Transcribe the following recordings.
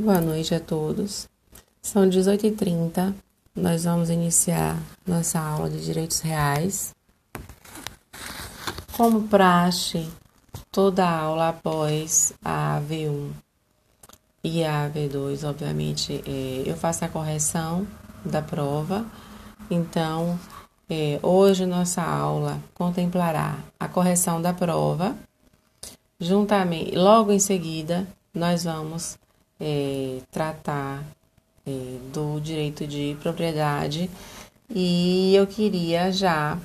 Boa noite a todos. São 18h30. Nós vamos iniciar nossa aula de Direitos Reais. Como praxe, toda aula após a V1 e a V2, obviamente, é, eu faço a correção da prova. Então, é, hoje nossa aula contemplará a correção da prova. Juntamente, logo em seguida, nós vamos é, tratar é, do direito de propriedade e eu queria já,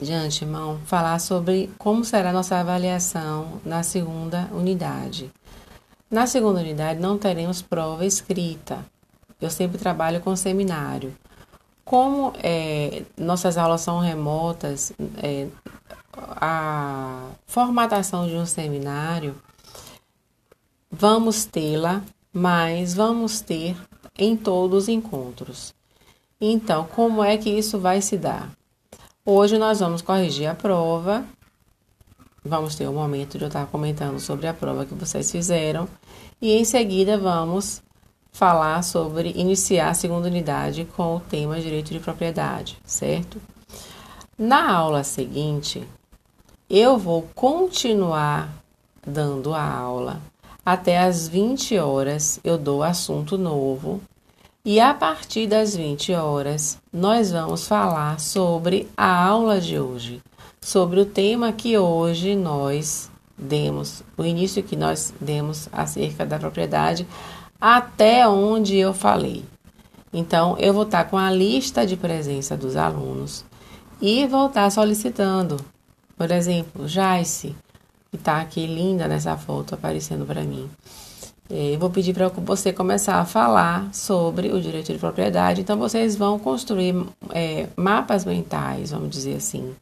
de antemão, falar sobre como será nossa avaliação na segunda unidade. Na segunda unidade não teremos prova escrita. Eu sempre trabalho com seminário. Como é, nossas aulas são remotas, é, a formatação de um seminário Vamos tê-la, mas vamos ter em todos os encontros. Então, como é que isso vai se dar? Hoje nós vamos corrigir a prova. Vamos ter o um momento de eu estar comentando sobre a prova que vocês fizeram. E em seguida vamos falar sobre iniciar a segunda unidade com o tema direito de propriedade, certo? Na aula seguinte, eu vou continuar dando a aula até às 20 horas eu dou assunto novo. E a partir das 20 horas nós vamos falar sobre a aula de hoje, sobre o tema que hoje nós demos, o início que nós demos acerca da propriedade, até onde eu falei. Então, eu vou estar com a lista de presença dos alunos e vou estar solicitando, por exemplo, Jaice, que está aqui linda nessa foto aparecendo para mim. É, eu vou pedir para você começar a falar sobre o direito de propriedade. Então, vocês vão construir é, mapas mentais, vamos dizer assim,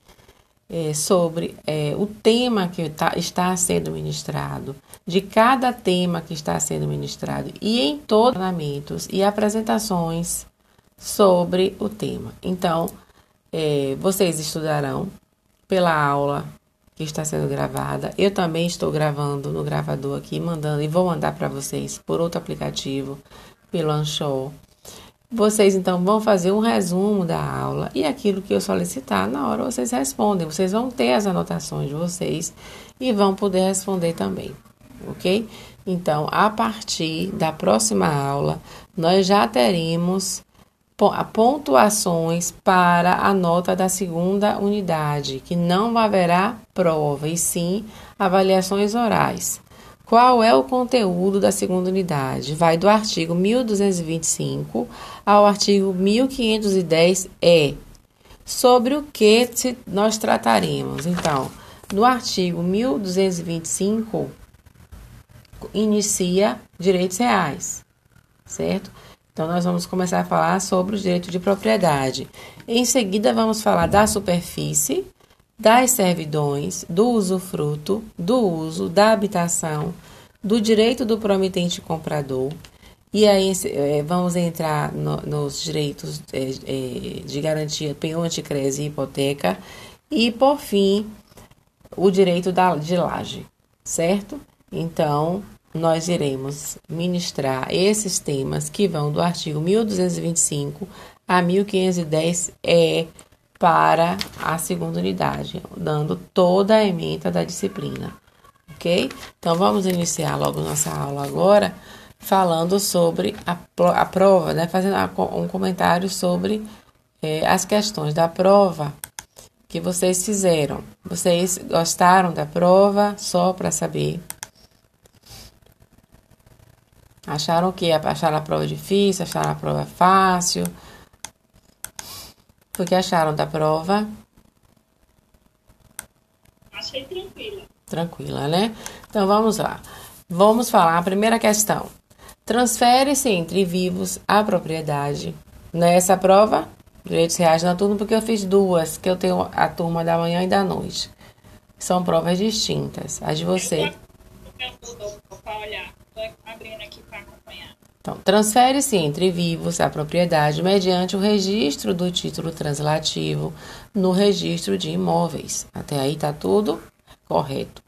é, sobre é, o tema que tá, está sendo ministrado, de cada tema que está sendo ministrado, e em todos os ornamentos e apresentações sobre o tema. Então, é, vocês estudarão pela aula que está sendo gravada. Eu também estou gravando no gravador aqui, mandando e vou mandar para vocês por outro aplicativo, pelo Anchor. Vocês então vão fazer um resumo da aula e aquilo que eu solicitar, na hora vocês respondem. Vocês vão ter as anotações de vocês e vão poder responder também, ok? Então, a partir da próxima aula, nós já teremos pontuações para a nota da segunda unidade, que não haverá prova, e sim avaliações orais. Qual é o conteúdo da segunda unidade? Vai do artigo 1225 ao artigo 1510-E. Sobre o que nós trataremos? Então, no artigo 1225, inicia direitos reais, certo? Então, nós vamos começar a falar sobre o direito de propriedade. Em seguida, vamos falar da superfície, das servidões, do usufruto, do uso, da habitação, do direito do promitente comprador. E aí é, vamos entrar no, nos direitos é, é, de garantia, penhor, anticrese e hipoteca. E, por fim, o direito da, de laje, certo? Então, nós iremos ministrar esses temas que vão do artigo 1225 a 1510 é para a segunda unidade, dando toda a ementa da disciplina, ok? Então vamos iniciar logo nossa aula agora falando sobre a, a prova, né? Fazendo um comentário sobre é, as questões da prova que vocês fizeram. Vocês gostaram da prova? Só para saber. Acharam o quê? Acharam a prova difícil? Acharam a prova fácil? O que acharam da prova? Achei tranquila. Tranquila, né? Então vamos lá. Vamos falar a primeira questão. Transfere-se entre vivos a propriedade. Nessa prova, direitos reais na turma, porque eu fiz duas, que eu tenho a turma da manhã e da noite. São provas distintas. As de você. Eu, eu, eu, eu, olhar. Estou abrindo aqui para acompanhar. Então, transfere-se entre vivos a propriedade mediante o registro do título translativo no registro de imóveis. Até aí está tudo correto.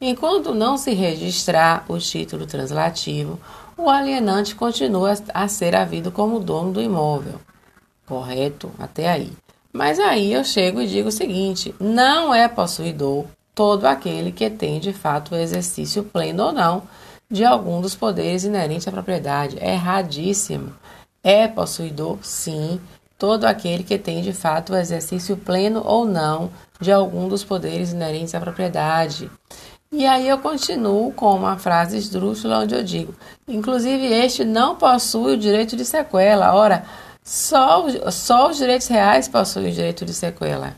Enquanto não se registrar o título translativo, o alienante continua a ser havido como dono do imóvel. Correto? Até aí. Mas aí eu chego e digo o seguinte: não é possuidor todo aquele que tem de fato o exercício pleno ou não de algum dos poderes inerentes à propriedade. É erradíssimo. É possuidor, sim, todo aquele que tem de fato o exercício pleno ou não de algum dos poderes inerentes à propriedade. E aí eu continuo com uma frase esdrúxula onde eu digo: inclusive este não possui o direito de sequela. Ora, só, só os direitos reais possuem o direito de sequela.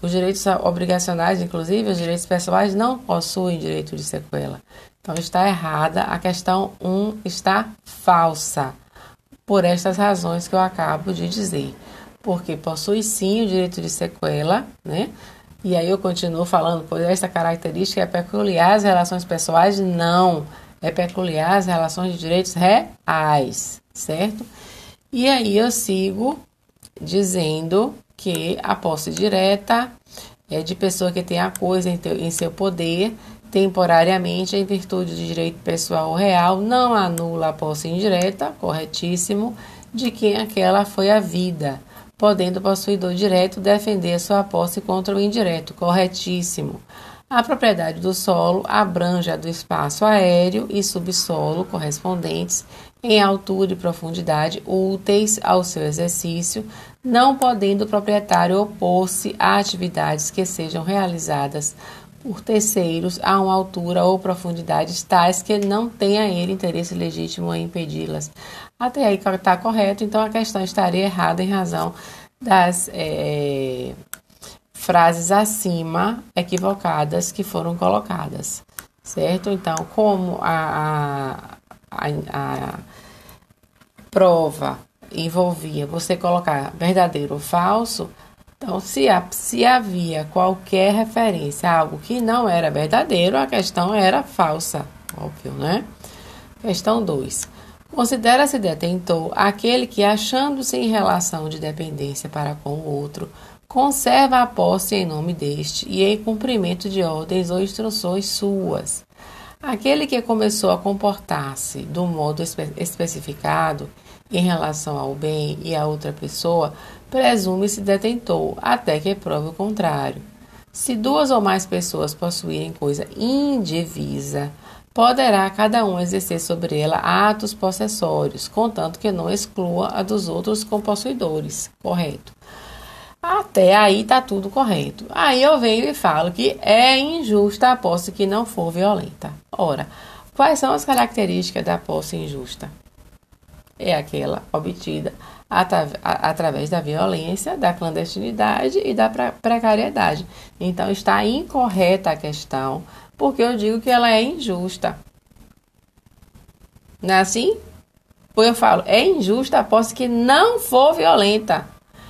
Os direitos obrigacionais, inclusive os direitos pessoais, não possuem direito de sequela. Então está errada. A questão 1 está falsa. Por estas razões que eu acabo de dizer. Porque possui sim o direito de sequela, né? E aí eu continuo falando, pois esta característica é peculiar às relações pessoais? Não. É peculiar às relações de direitos reais, certo? E aí eu sigo dizendo que a posse direta é de pessoa que tem a coisa em, teu, em seu poder temporariamente em virtude de direito pessoal real, não anula a posse indireta, corretíssimo, de quem aquela foi a vida, podendo o possuidor direto defender sua posse contra o indireto, corretíssimo. A propriedade do solo abrange a do espaço aéreo e subsolo correspondentes em altura e profundidade úteis ao seu exercício, não podendo o proprietário opor-se a atividades que sejam realizadas por terceiros a uma altura ou profundidades tais que não tenha ele interesse legítimo em impedi-las. Até aí está correto, então a questão estaria errada em razão das é, frases acima equivocadas que foram colocadas, certo? Então, como a, a, a, a prova envolvia você colocar verdadeiro ou falso, então, se, se havia qualquer referência a algo que não era verdadeiro, a questão era falsa, óbvio, né? Questão 2. Considera-se detentor aquele que, achando-se em relação de dependência para com o outro, conserva a posse em nome deste e em cumprimento de ordens ou instruções suas. Aquele que começou a comportar-se do modo espe especificado em relação ao bem e a outra pessoa, presume-se detentor, até que prove o contrário. Se duas ou mais pessoas possuírem coisa indivisa, poderá cada um exercer sobre ela atos possessórios, contanto que não exclua a dos outros compossuidores. Correto. Até aí está tudo correto. Aí eu venho e falo que é injusta a posse que não for violenta. Ora, quais são as características da posse injusta? É aquela obtida através da violência, da clandestinidade e da precariedade. Então está incorreta a questão, porque eu digo que ela é injusta. Não é assim? Pois eu falo, é injusta a posse que não for violenta.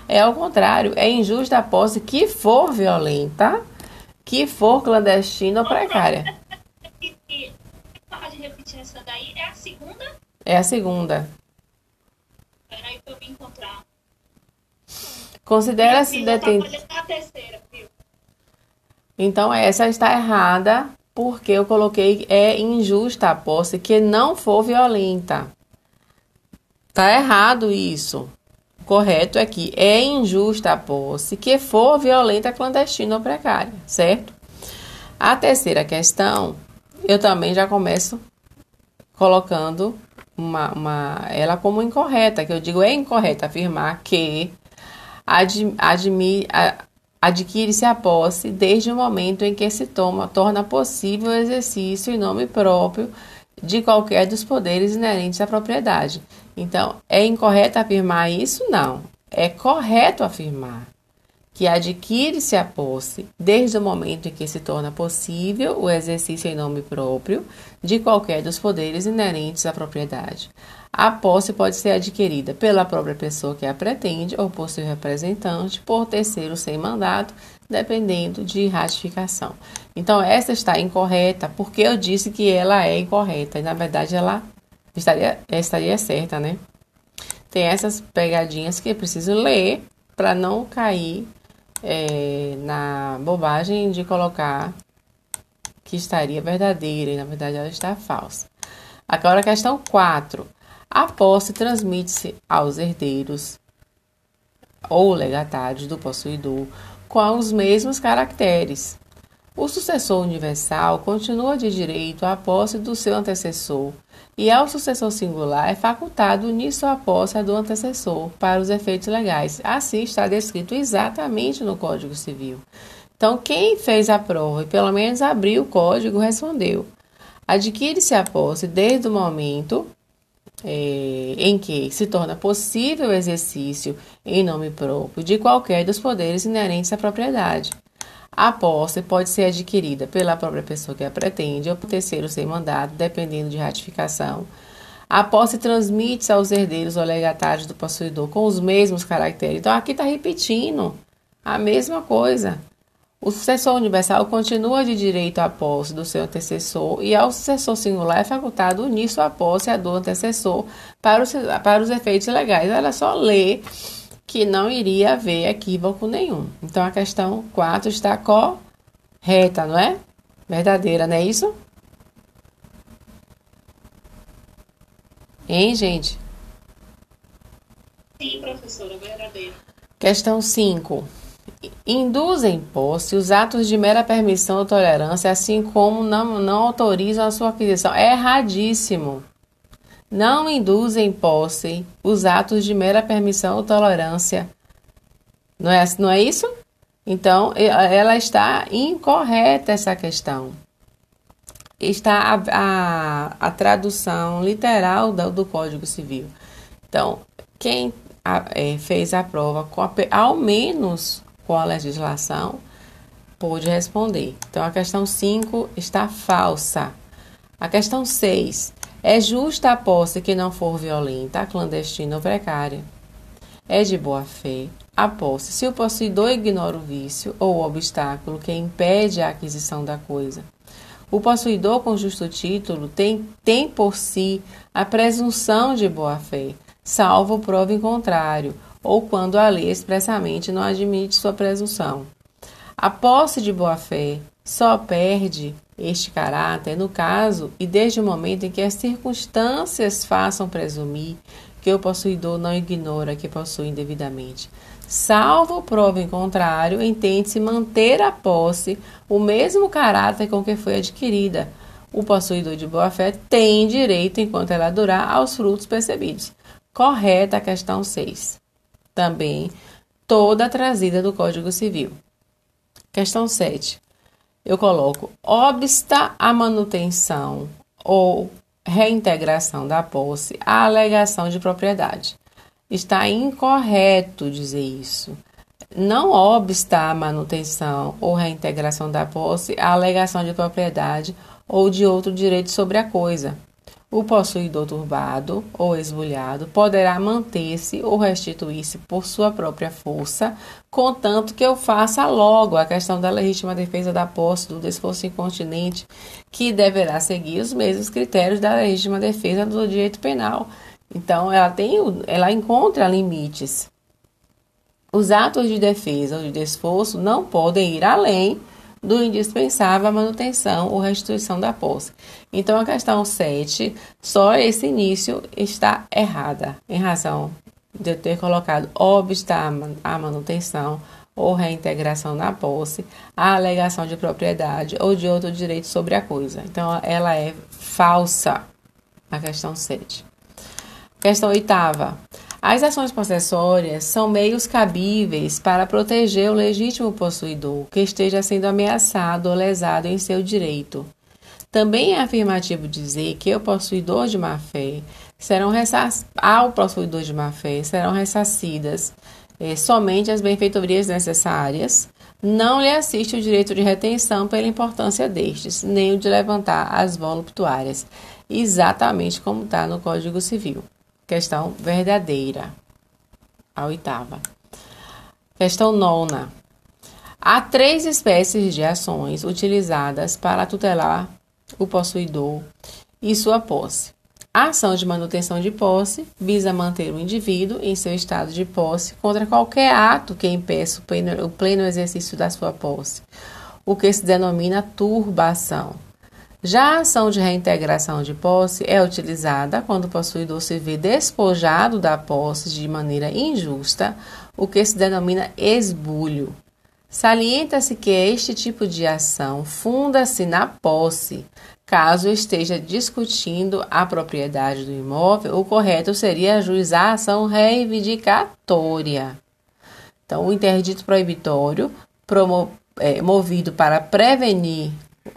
É ao contrário, é injusta a posse que for violenta, que for clandestina ou precária. Pode repetir essa daí? É a segunda? É a segunda. Pra me encontrar. Considera-se. Tá então, essa está errada porque eu coloquei é injusta a posse que não for violenta. Tá errado isso. O correto é que é injusta a posse que for violenta, clandestina ou precária, certo? A terceira questão, eu também já começo colocando uma, uma, ela como incorreta, que eu digo é incorreto afirmar que ad, admi, adquire-se a posse desde o momento em que se toma, torna possível o exercício em nome próprio de qualquer dos poderes inerentes à propriedade. Então, é incorreto afirmar isso? Não. É correto afirmar que adquire-se a posse desde o momento em que se torna possível o exercício em nome próprio de qualquer dos poderes inerentes à propriedade. A posse pode ser adquirida pela própria pessoa que a pretende ou por seu representante, por terceiro sem mandato, dependendo de ratificação. Então, essa está incorreta porque eu disse que ela é incorreta e, na verdade, ela estaria, estaria certa, né? Tem essas pegadinhas que é preciso ler para não cair é, na bobagem de colocar que estaria verdadeira e na verdade ela está falsa. Agora a questão 4. A posse transmite-se aos herdeiros ou legatários do possuidor com os mesmos caracteres. O sucessor universal continua de direito à posse do seu antecessor, e ao sucessor singular é facultado unir sua posse do antecessor para os efeitos legais. Assim está descrito exatamente no Código Civil. Então, quem fez a prova e pelo menos abriu o código respondeu: adquire-se a posse desde o momento é, em que se torna possível o exercício em nome próprio de qualquer dos poderes inerentes à propriedade. A posse pode ser adquirida pela própria pessoa que a pretende ou por terceiro sem mandado, dependendo de ratificação. A posse transmite-se aos herdeiros ou legatários do possuidor com os mesmos caracteres. Então, aqui está repetindo a mesma coisa. O sucessor universal continua de direito à posse do seu antecessor e ao sucessor singular é facultado unir sua posse à do antecessor para os, para os efeitos legais. Ela só lê que não iria haver equívoco nenhum. Então a questão 4 está correta, não é? Verdadeira, não é isso? Hein, gente? Sim, professora, verdadeira. Questão 5. Induzem posse os atos de mera permissão ou tolerância, assim como não, não autorizam a sua aquisição. É erradíssimo não induzem em posse os atos de mera permissão ou tolerância. Não é, não é isso? Então, ela está incorreta essa questão. Está a, a, a tradução literal do, do, Código Civil. Então, quem a, é, fez a prova, com ao menos com a legislação, pôde responder. Então, a questão 5 está falsa. A questão 6 é justa a posse que não for violenta, clandestina ou precária. É de boa fé a posse se o possuidor ignora o vício ou o obstáculo que impede a aquisição da coisa. O possuidor com justo título tem, tem por si a presunção de boa fé, salvo prova em contrário, ou quando a lei expressamente não admite sua presunção. A posse de boa fé só perde este caráter no caso e desde o momento em que as circunstâncias façam presumir que o possuidor não ignora que possui indevidamente. Salvo prova em contrário, entende-se manter a posse o mesmo caráter com que foi adquirida. O possuidor de boa-fé tem direito, enquanto ela durar, aos frutos percebidos. Correta a questão 6. Também toda trazida do Código Civil. Questão 7 eu coloco obsta a manutenção ou reintegração da posse à alegação de propriedade. Está incorreto dizer isso. Não obsta a manutenção ou reintegração da posse à alegação de propriedade ou de outro direito sobre a coisa. O possuidor turbado ou esbulhado poderá manter-se ou restituir-se por sua própria força, contanto que eu faça logo a questão da legítima defesa da posse do desforço incontinente, que deverá seguir os mesmos critérios da legítima defesa do direito penal. Então, ela tem, ela encontra limites. Os atos de defesa ou de desforço não podem ir além do indispensável à manutenção ou restituição da posse. Então, a questão 7, só esse início está errada, em razão de eu ter colocado obsta à manutenção ou reintegração na posse, a alegação de propriedade ou de outro direito sobre a coisa. Então, ela é falsa, a questão 7. Questão oitava. As ações possessórias são meios cabíveis para proteger o legítimo possuidor que esteja sendo ameaçado ou lesado em seu direito. Também é afirmativo dizer que o possuidor de má-fé serão ao possuidor de má-fé serão ressarcidas eh, somente as benfeitorias necessárias. Não lhe assiste o direito de retenção pela importância destes, nem o de levantar as voluptuárias, exatamente como está no Código Civil. Questão verdadeira. A oitava. Questão nona. Há três espécies de ações utilizadas para tutelar o possuidor e sua posse. A ação de manutenção de posse visa manter o indivíduo em seu estado de posse contra qualquer ato que impeça o pleno, o pleno exercício da sua posse. o que se denomina turbação. Já a ação de reintegração de posse é utilizada quando o possuidor se vê despojado da posse de maneira injusta, o que se denomina esbulho. Salienta-se que este tipo de ação funda-se na posse. Caso esteja discutindo a propriedade do imóvel, o correto seria ajuizar a ação reivindicatória. Então, o interdito proibitório, é, movido para prevenir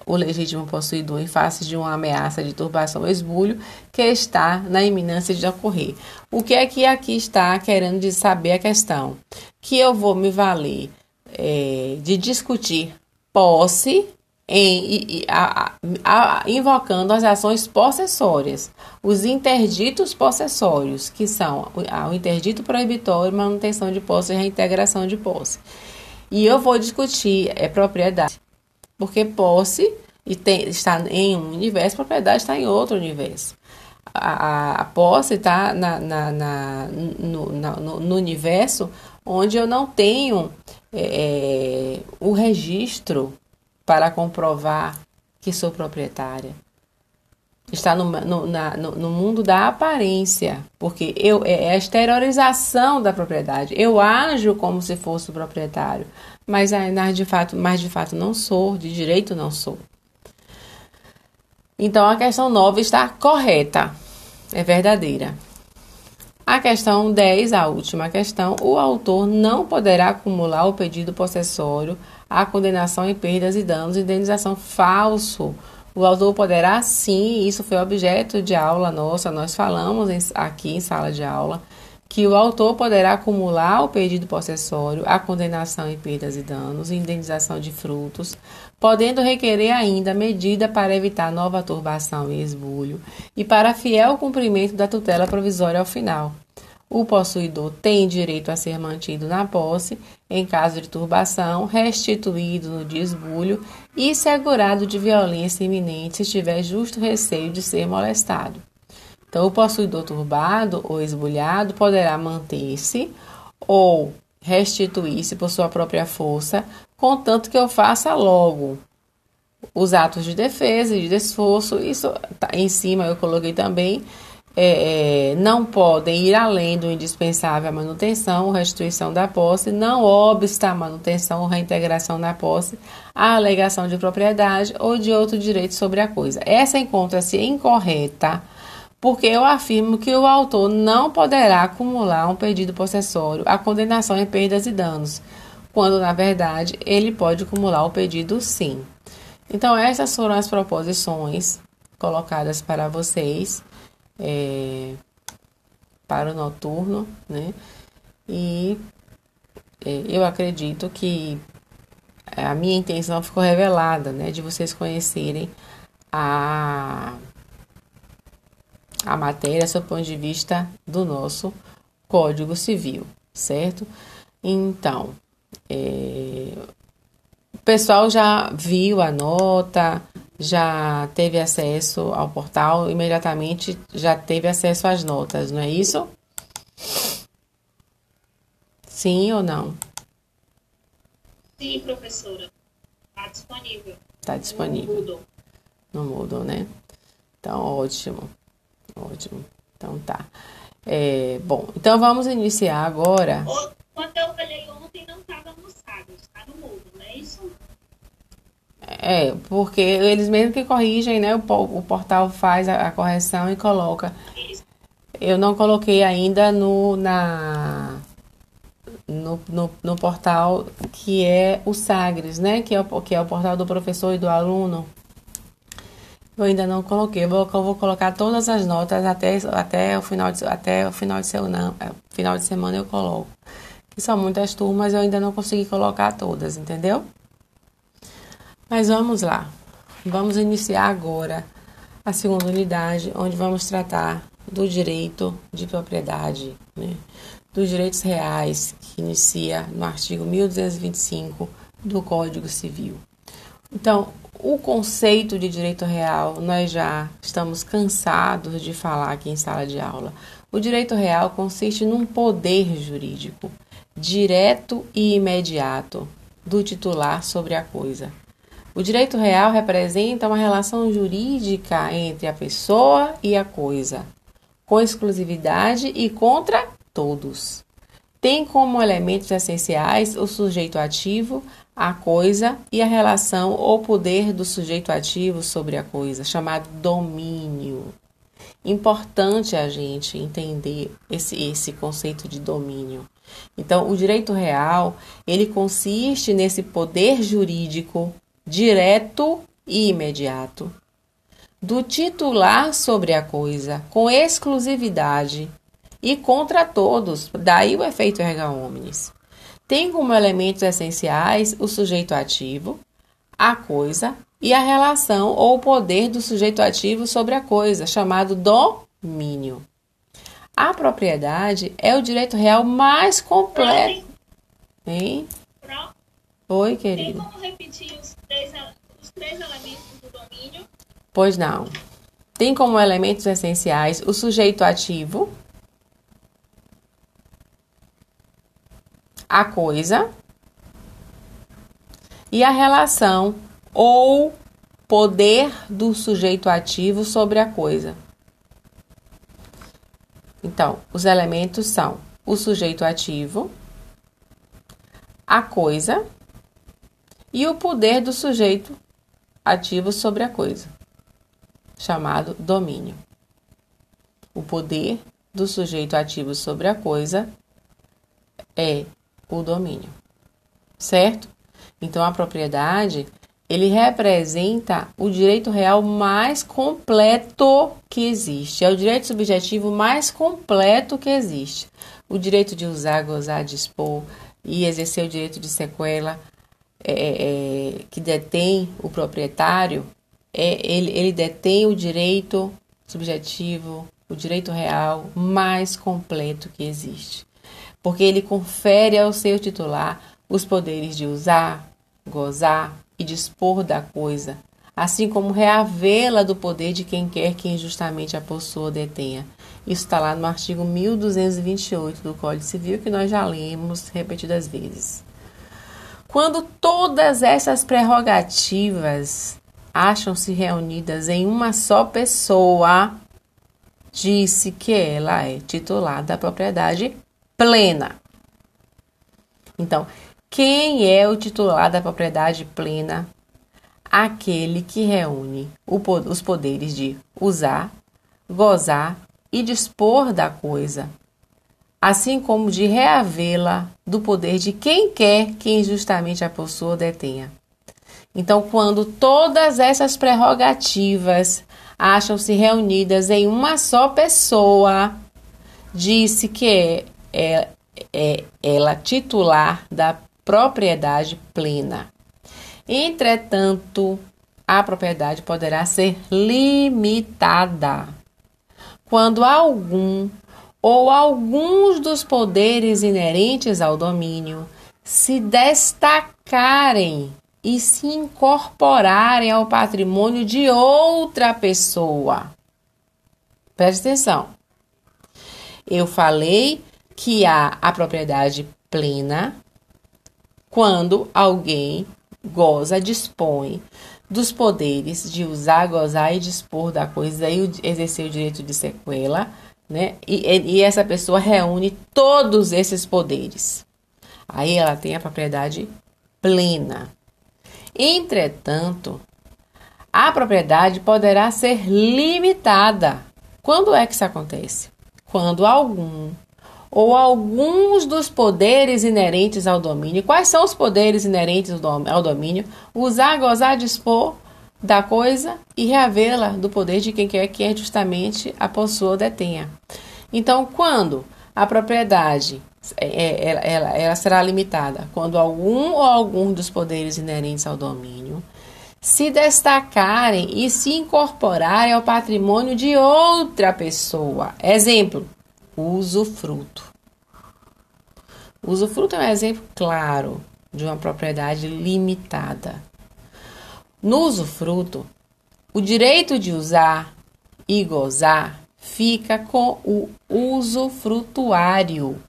o legítimo possuidor em face de uma ameaça de turbação ou esbulho que está na iminência de ocorrer. O que é que aqui está querendo saber a questão? Que eu vou me valer é, de discutir posse em, a, a, invocando as ações possessórias, os interditos possessórios, que são o, o interdito proibitório, manutenção de posse e reintegração de posse. E eu vou discutir é, propriedade porque posse e tem, está em um universo, propriedade está em outro universo. A, a posse está na, na, na no, no, no, universo onde eu não tenho é, é, o registro para comprovar que sou proprietária. Está no, no, na, no, no, mundo da aparência, porque eu, é, é a exteriorização da propriedade. Eu ajo como se fosse o proprietário, mas, mas, de fato, mas de fato não sou, de direito não sou. Então a questão 9 está correta, é verdadeira. A questão 10, a última questão, o autor não poderá acumular o pedido possessório, a condenação em perdas e danos, indenização falso. O autor poderá sim, isso foi objeto de aula nossa, nós falamos aqui em sala de aula, que o autor poderá acumular o pedido possessório, a condenação em perdas e danos indenização de frutos, podendo requerer ainda medida para evitar nova turbação e esbulho e para fiel cumprimento da tutela provisória ao final. O possuidor tem direito a ser mantido na posse em caso de turbação, restituído no desbulho e segurado de violência iminente se tiver justo receio de ser molestado. Então, o possuidor turbado ou esbulhado poderá manter-se ou restituir-se por sua própria força, contanto que eu faça logo os atos de defesa e de esforço. Isso tá em cima eu coloquei também. É, é, não podem ir além do indispensável à manutenção ou restituição da posse, não obsta a manutenção ou reintegração na posse, a alegação de propriedade ou de outro direito sobre a coisa. Essa encontra-se incorreta porque eu afirmo que o autor não poderá acumular um pedido possessório a condenação em perdas e danos, quando na verdade ele pode acumular o pedido sim. Então, essas foram as proposições colocadas para vocês é, para o noturno, né? E é, eu acredito que a minha intenção ficou revelada, né? De vocês conhecerem a a matéria sob o ponto de vista do nosso Código Civil, certo? Então, é, o pessoal já viu a nota, já teve acesso ao portal, imediatamente já teve acesso às notas, não é isso? Sim ou não? Sim, professora. Está disponível. Está disponível. Não mudou. Não mudou, né? Então, ótimo. Ótimo. Então tá. É, bom, então vamos iniciar agora. Quando eu falei ontem, não estava no Sagres, está no mudo, não é isso? É, porque eles mesmo que corrigem, né? O, o portal faz a, a correção e coloca. Eu não coloquei ainda no, na, no, no, no, portal que é o Sagres, né? Que é o, que é o portal do professor e do aluno. Eu ainda não coloquei. Eu vou, colocar todas as notas até, até, o, final de, até o final de semana. É, final de semana eu coloco. Que são muitas turmas, eu ainda não consegui colocar todas, entendeu? Mas vamos lá. Vamos iniciar agora a segunda unidade, onde vamos tratar do direito de propriedade, né? dos direitos reais, que inicia no artigo 1225 do Código Civil. Então, o conceito de direito real nós já estamos cansados de falar aqui em sala de aula. O direito real consiste num poder jurídico direto e imediato do titular sobre a coisa. O direito real representa uma relação jurídica entre a pessoa e a coisa, com exclusividade e contra todos. Tem como elementos essenciais o sujeito ativo, a coisa e a relação ou poder do sujeito ativo sobre a coisa, chamado domínio. Importante a gente entender esse, esse conceito de domínio. Então, o direito real, ele consiste nesse poder jurídico direto e imediato do titular sobre a coisa, com exclusividade e contra todos, daí o efeito erga omnes. Tem como elementos essenciais o sujeito ativo, a coisa e a relação ou poder do sujeito ativo sobre a coisa, chamado domínio. A propriedade é o direito real mais completo. Hein? Oi, querido. Tem como repetir os três, os três elementos do domínio? Pois não. Tem como elementos essenciais o sujeito ativo, a coisa e a relação ou poder do sujeito ativo sobre a coisa. Então, os elementos são o sujeito ativo, a coisa e o poder do sujeito ativo sobre a coisa, chamado domínio. O poder do sujeito ativo sobre a coisa é o domínio, certo? Então, a propriedade ele representa o direito real mais completo que existe. É o direito subjetivo mais completo que existe. O direito de usar, gozar, dispor e exercer o direito de sequela é, é, é, que detém o proprietário, é, ele, ele detém o direito subjetivo, o direito real mais completo que existe. Porque ele confere ao seu titular os poderes de usar, gozar, e dispor da coisa, assim como reavê-la do poder de quem quer que injustamente a possua ou detenha. Isso está lá no artigo 1228 do Código Civil, que nós já lemos repetidas vezes. Quando todas essas prerrogativas acham-se reunidas em uma só pessoa, disse que ela é titular da propriedade plena. Então, quem é o titular da propriedade plena? Aquele que reúne os poderes de usar, gozar e dispor da coisa, assim como de reavê-la do poder de quem quer que injustamente a possua ou detenha. Então, quando todas essas prerrogativas acham-se reunidas em uma só pessoa, disse que é, é, é ela titular da propriedade plena. Entretanto, a propriedade poderá ser limitada quando algum ou alguns dos poderes inerentes ao domínio se destacarem e se incorporarem ao patrimônio de outra pessoa. Preste atenção. Eu falei que há a propriedade plena quando alguém goza, dispõe dos poderes de usar, gozar e dispor da coisa e exercer o direito de sequela, né? E, e essa pessoa reúne todos esses poderes. Aí ela tem a propriedade plena. Entretanto, a propriedade poderá ser limitada. Quando é que isso acontece? Quando algum ou alguns dos poderes inerentes ao domínio. Quais são os poderes inerentes ao domínio? Usar, gozar, dispor da coisa e reavê-la do poder de quem quer que justamente a possua ou detenha. Então, quando a propriedade é, é, ela, ela, ela será limitada quando algum ou algum dos poderes inerentes ao domínio se destacarem e se incorporarem ao patrimônio de outra pessoa. Exemplo: usufruto. O usufruto é um exemplo claro de uma propriedade limitada. No usufruto, o direito de usar e gozar fica com o usufrutuário,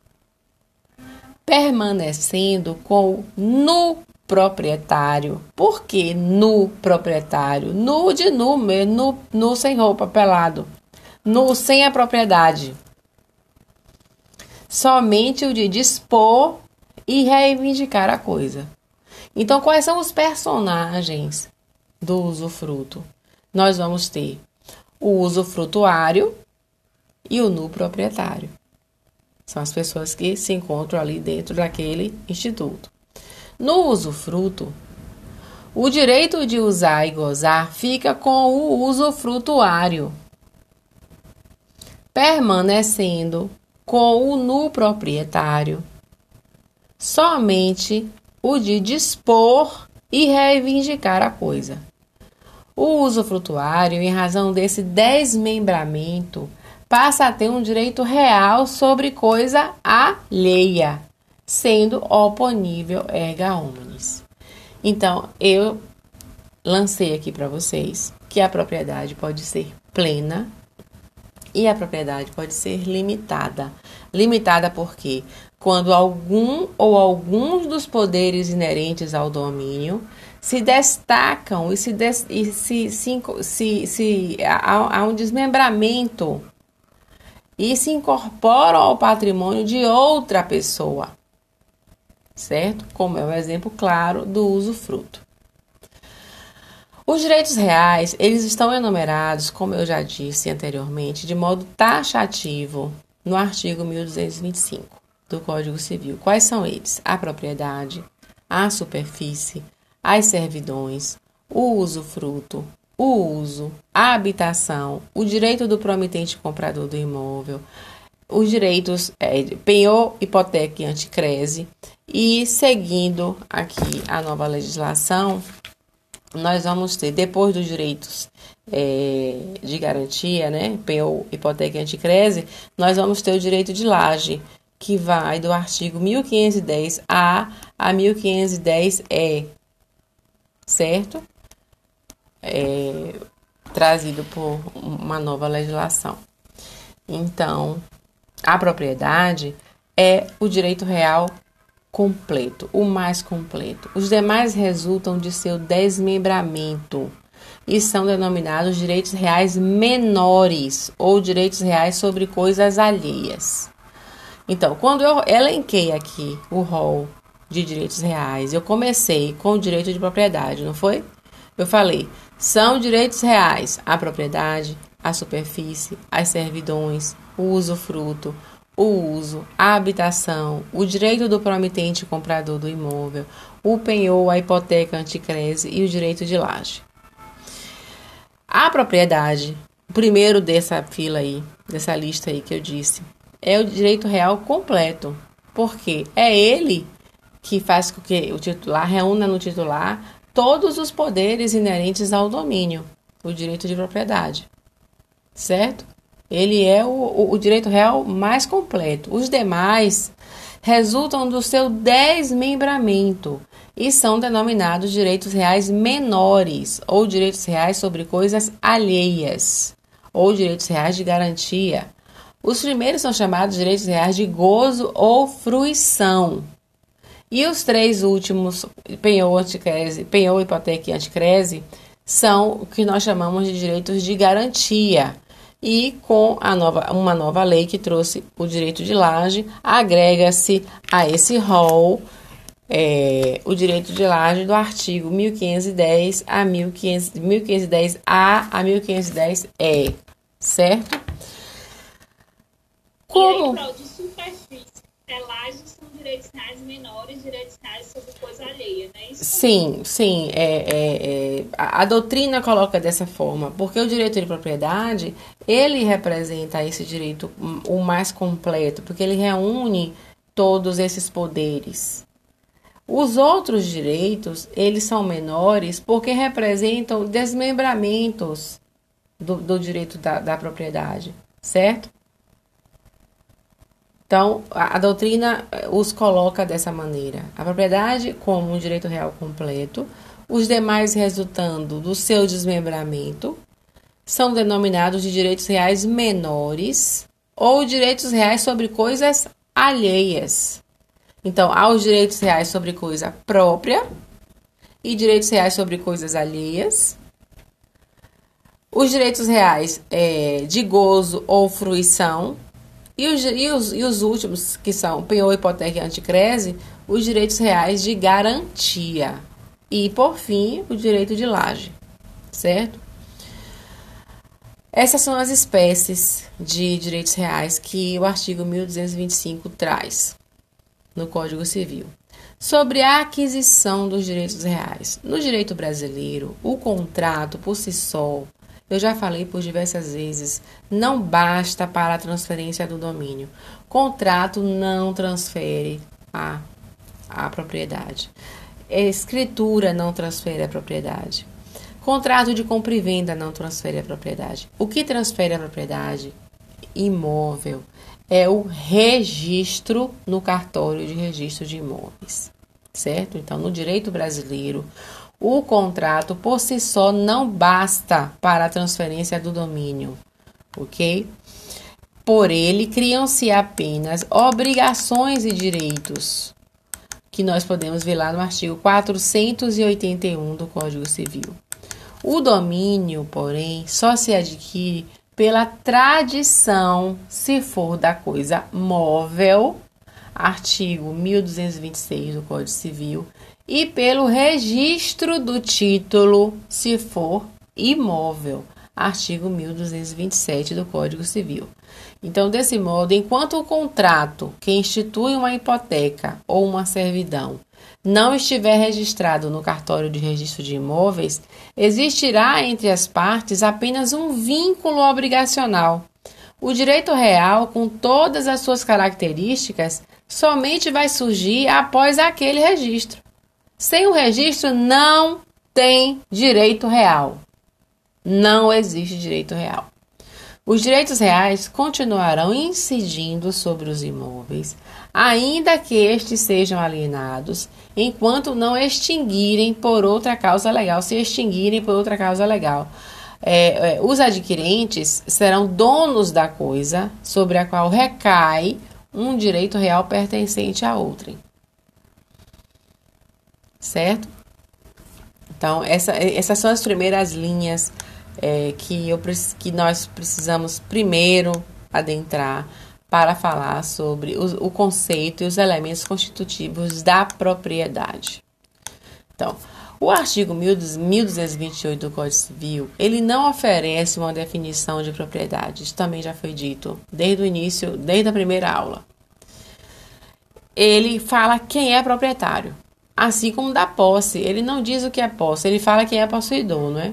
permanecendo com o proprietário. Por que no proprietário? Nu de nu, nu, sem roupa, pelado. Nu sem a propriedade. Somente o de dispor e reivindicar a coisa. Então, quais são os personagens do usufruto? Nós vamos ter o usufrutuário e o nu proprietário. São as pessoas que se encontram ali dentro daquele instituto. No usufruto, o direito de usar e gozar fica com o usufrutuário, permanecendo com o nu proprietário. Somente o de dispor e reivindicar a coisa. O usufrutuário, em razão desse desmembramento, passa a ter um direito real sobre coisa alheia, sendo oponível erga omnes. Então, eu lancei aqui para vocês que a propriedade pode ser plena e a propriedade pode ser limitada. Limitada porque quando algum ou alguns dos poderes inerentes ao domínio se destacam e se, des, e se, se, se, se há, há um desmembramento e se incorporam ao patrimônio de outra pessoa, certo? Como é o exemplo claro do usufruto. Os direitos reais, eles estão enumerados, como eu já disse anteriormente, de modo taxativo no artigo 1225 do Código Civil. Quais são eles? A propriedade, a superfície, as servidões, o usufruto, o uso, a habitação, o direito do promitente comprador do imóvel, os direitos é, penhor, hipoteca e anticrese. E seguindo aqui a nova legislação, nós vamos ter, depois dos direitos é, de garantia, né, penhor, hipoteca e anticrese, nós vamos ter o direito de laje, que vai do artigo 1510A a 1510E, certo? É, trazido por uma nova legislação. Então, a propriedade é o direito real completo, o mais completo. Os demais resultam de seu desmembramento e são denominados direitos reais menores ou direitos reais sobre coisas alheias. Então, quando eu elenquei aqui o rol de direitos reais, eu comecei com o direito de propriedade, não foi? Eu falei, são direitos reais a propriedade, a superfície, as servidões, o usufruto, o uso, a habitação, o direito do promitente comprador do imóvel, o penhor, a hipoteca anticrese e o direito de laje. A propriedade, o primeiro dessa fila aí, dessa lista aí que eu disse, é o direito real completo, porque é ele que faz com que o titular reúna no titular todos os poderes inerentes ao domínio, o direito de propriedade, certo? Ele é o, o, direito real mais completo. Os demais resultam do seu desmembramento e são denominados direitos reais menores ou direitos reais sobre coisas alheias ou direitos reais de garantia. Os primeiros são chamados direitos reais de gozo ou fruição. E os três últimos, penhor, anticrese, penhor, hipoteca e anticrese, são o que nós chamamos de direitos de garantia. E com a nova, uma nova lei que trouxe o direito de laje, agrega-se a esse rol é, o direito de laje do artigo 1510 a 1500, 1510A a 1510E, certo? Como? E aí, de superfície, direitos menores, direitos sobre coisa alheia, né? Isso sim, sim. É, é, é, a, a, doutrina coloca dessa forma, porque o direito de propriedade, ele representa esse direito o mais completo, porque ele reúne todos esses poderes. Os outros direitos, eles são menores porque representam desmembramentos do, do direito da, da propriedade, certo? Então, a, a, doutrina eh, os coloca dessa maneira: a propriedade como um direito real completo, os demais resultando do seu desmembramento, são denominados de direitos reais menores ou direitos reais sobre coisas alheias. Então, há os direitos reais sobre coisa própria e direitos reais sobre coisas alheias. Os direitos reais é, de gozo ou fruição. E os, e, os, e os últimos, que são penhor, hipoteca e anticrese, os direitos reais de garantia. E, por fim, o direito de laje, certo? Essas são as espécies de direitos reais que o artigo 1225 traz no Código Civil. Sobre a aquisição dos direitos reais. No direito brasileiro, o contrato por si só, eu já falei por diversas vezes, não basta para a transferência do domínio. Contrato não transfere a, a propriedade. Escritura não transfere a propriedade. Contrato de compra e venda não transfere a propriedade. O que transfere a propriedade imóvel é o registro no cartório de registro de imóveis, certo? Então, no direito brasileiro, o contrato por si só não basta para a transferência do domínio, ok? Por ele criam-se apenas obrigações e direitos, que nós podemos ver lá no artigo 481 do Código Civil. O domínio, porém, só se adquire pela tradição, se for da coisa móvel, artigo 1226 do Código Civil, e pelo registro do título, se for imóvel, artigo 1227 do Código Civil. Então, desse modo, enquanto o contrato que institui uma hipoteca ou uma servidão não estiver registrado no cartório de registro de imóveis, existirá entre as partes apenas um vínculo obrigacional. O direito real, com todas as suas características, somente vai surgir após aquele registro. Sem o registro, não tem direito real. Não existe direito real. Os direitos reais continuarão incidindo sobre os imóveis, ainda que estes sejam alienados, enquanto não extinguirem por outra causa legal, se extinguirem por outra causa legal. É, é, os adquirentes serão donos da coisa sobre a qual recai um direito real pertencente a outrem. Certo? Então, essa, essas são as primeiras linhas é, que, eu, que nós precisamos primeiro adentrar para falar sobre o, o conceito e os elementos constitutivos da propriedade. Então, o artigo 1228 do Código Civil, ele não oferece uma definição de propriedade. Isso também já foi dito desde o início, desde a primeira aula. Ele fala quem é proprietário, assim como da posse. Ele não diz o que é posse, ele fala quem é possuidor, não é?